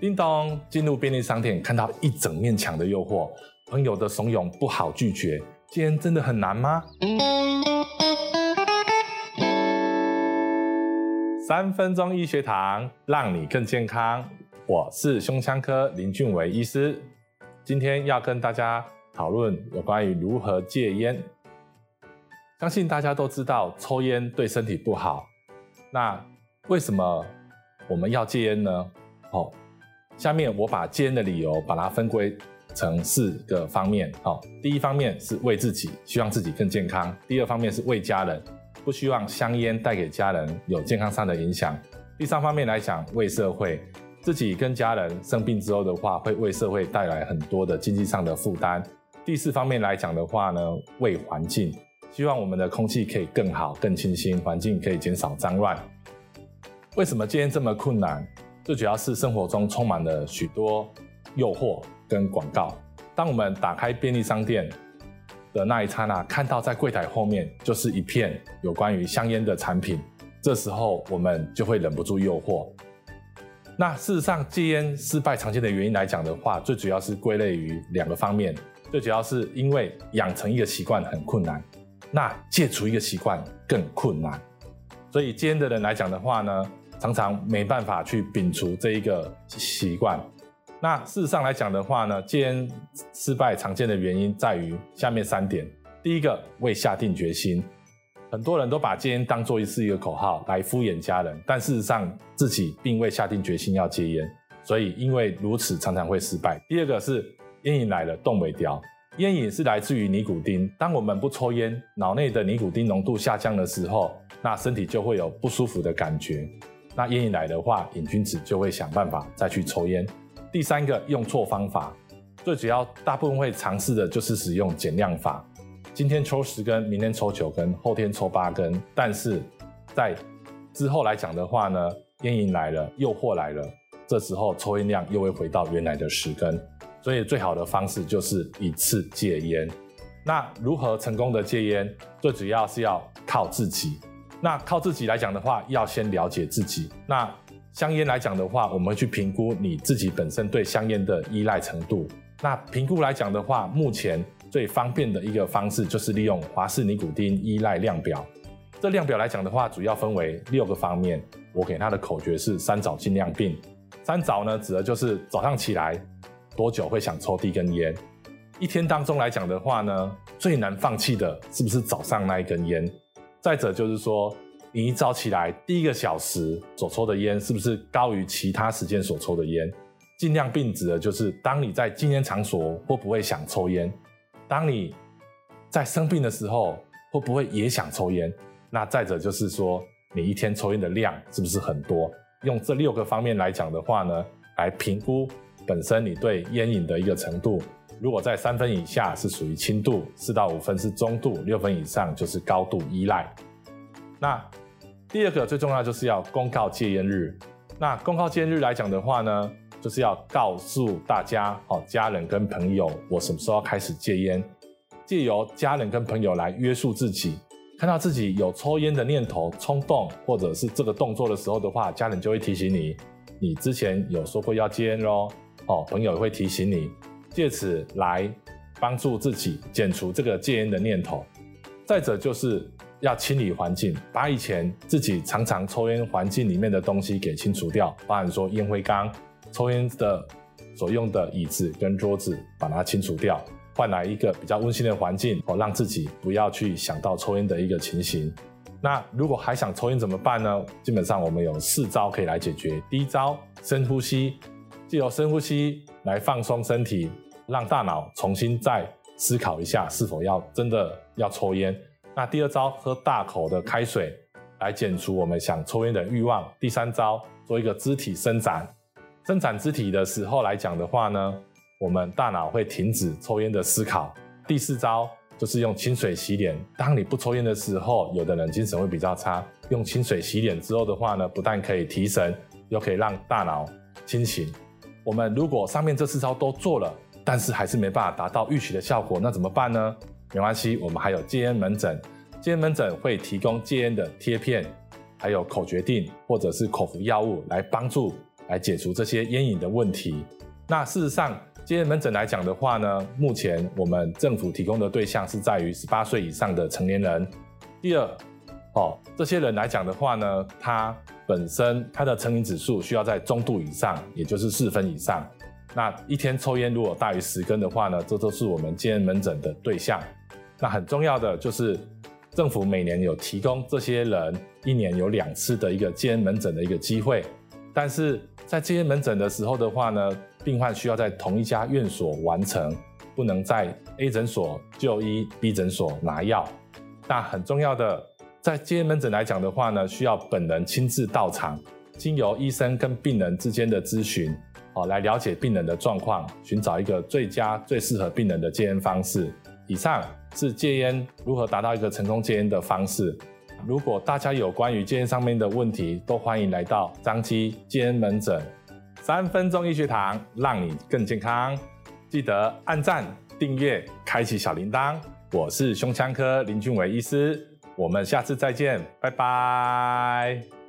叮咚，进入便利商店，看到一整面墙的诱惑，朋友的怂恿不好拒绝。戒烟真的很难吗？三分钟医学堂，让你更健康。我是胸腔科林俊维医师，今天要跟大家讨论有关于如何戒烟。相信大家都知道，抽烟对身体不好。那为什么我们要戒烟呢？哦。下面我把戒烟的理由把它分归成四个方面。好，第一方面是为自己，希望自己更健康；第二方面是为家人，不希望香烟带给家人有健康上的影响；第三方面来讲，为社会，自己跟家人生病之后的话，会为社会带来很多的经济上的负担；第四方面来讲的话呢，为环境，希望我们的空气可以更好、更清新，环境可以减少脏乱。为什么戒烟这么困难？最主要是生活中充满了许多诱惑跟广告。当我们打开便利商店的那一刹那，看到在柜台后面就是一片有关于香烟的产品，这时候我们就会忍不住诱惑。那事实上，戒烟失败常见的原因来讲的话，最主要是归类于两个方面。最主要是因为养成一个习惯很困难，那戒除一个习惯更困难。所以戒烟的人来讲的话呢，常常没办法去摒除这一个习惯。那事实上来讲的话呢，戒烟失败常见的原因在于下面三点。第一个，未下定决心，很多人都把戒烟当作是一个口号来敷衍家人，但事实上自己并未下定决心要戒烟，所以因为如此常常会失败。第二个是烟瘾来了，动未条。烟瘾是来自于尼古丁，当我们不抽烟，脑内的尼古丁浓度下降的时候，那身体就会有不舒服的感觉。那烟瘾来的话，瘾君子就会想办法再去抽烟。第三个，用错方法，最主要大部分会尝试的就是使用减量法，今天抽十根，明天抽九根，后天抽八根。但是在之后来讲的话呢，烟瘾来了，诱惑来了，这时候抽烟量又会回到原来的十根。所以最好的方式就是一次戒烟。那如何成功的戒烟？最主要是要靠自己。那靠自己来讲的话，要先了解自己。那香烟来讲的话，我们去评估你自己本身对香烟的依赖程度。那评估来讲的话，目前最方便的一个方式就是利用华氏尼古丁依赖量表。这量表来讲的话，主要分为六个方面。我给它的口诀是三早尽量病。三早呢，指的就是早上起来多久会想抽第一根烟。一天当中来讲的话呢，最难放弃的是不是早上那一根烟？再者就是说，你一早起来第一个小时所抽的烟是不是高于其他时间所抽的烟？尽量并指的就是当你在禁烟场所会不会想抽烟？当你在生病的时候会不会也想抽烟？那再者就是说，你一天抽烟的量是不是很多？用这六个方面来讲的话呢，来评估本身你对烟瘾的一个程度。如果在三分以下是属于轻度，四到五分是中度，六分以上就是高度依赖。那第二个最重要就是要公告戒烟日。那公告戒烟日来讲的话呢，就是要告诉大家，哦，家人跟朋友，我什么时候开始戒烟，借由家人跟朋友来约束自己。看到自己有抽烟的念头、冲动，或者是这个动作的时候的话，家人就会提醒你，你之前有说过要戒烟喽。哦，朋友也会提醒你。借此来帮助自己减除这个戒烟的念头。再者就是要清理环境，把以前自己常常抽烟环境里面的东西给清除掉，包含说烟灰缸、抽烟的所用的椅子跟桌子，把它清除掉，换来一个比较温馨的环境，哦，让自己不要去想到抽烟的一个情形。那如果还想抽烟怎么办呢？基本上我们有四招可以来解决。第一招，深呼吸，借由深呼吸来放松身体。让大脑重新再思考一下，是否要真的要抽烟。那第二招，喝大口的开水来减除我们想抽烟的欲望。第三招，做一个肢体伸展。伸展肢体的时候来讲的话呢，我们大脑会停止抽烟的思考。第四招就是用清水洗脸。当你不抽烟的时候，有的人精神会比较差，用清水洗脸之后的话呢，不但可以提神，又可以让大脑清醒。我们如果上面这四招都做了，但是还是没办法达到预期的效果，那怎么办呢？没关系，我们还有戒烟门诊，戒烟门诊会提供戒烟的贴片，还有口诀定或者是口服药物来帮助来解除这些烟瘾的问题。那事实上，戒烟门诊来讲的话呢，目前我们政府提供的对象是在于十八岁以上的成年人。第二，哦，这些人来讲的话呢，他本身他的成瘾指数需要在中度以上，也就是四分以上。那一天抽烟如果大于十根的话呢，这都是我们戒烟门诊的对象。那很重要的就是，政府每年有提供这些人一年有两次的一个戒烟门诊的一个机会，但是在戒烟门诊的时候的话呢，病患需要在同一家院所完成，不能在 A 诊所就医，B 诊所拿药。那很重要的，在戒烟门诊来讲的话呢，需要本人亲自到场，经由医生跟病人之间的咨询，哦，来了解病人的状况，寻找一个最佳、最适合病人的戒烟方式。以上是戒烟如何达到一个成功戒烟的方式。如果大家有关于戒烟上面的问题，都欢迎来到彰基戒烟门诊。三分钟医学堂，让你更健康。记得按赞、订阅、开启小铃铛。我是胸腔科林俊伟医师，我们下次再见，拜拜。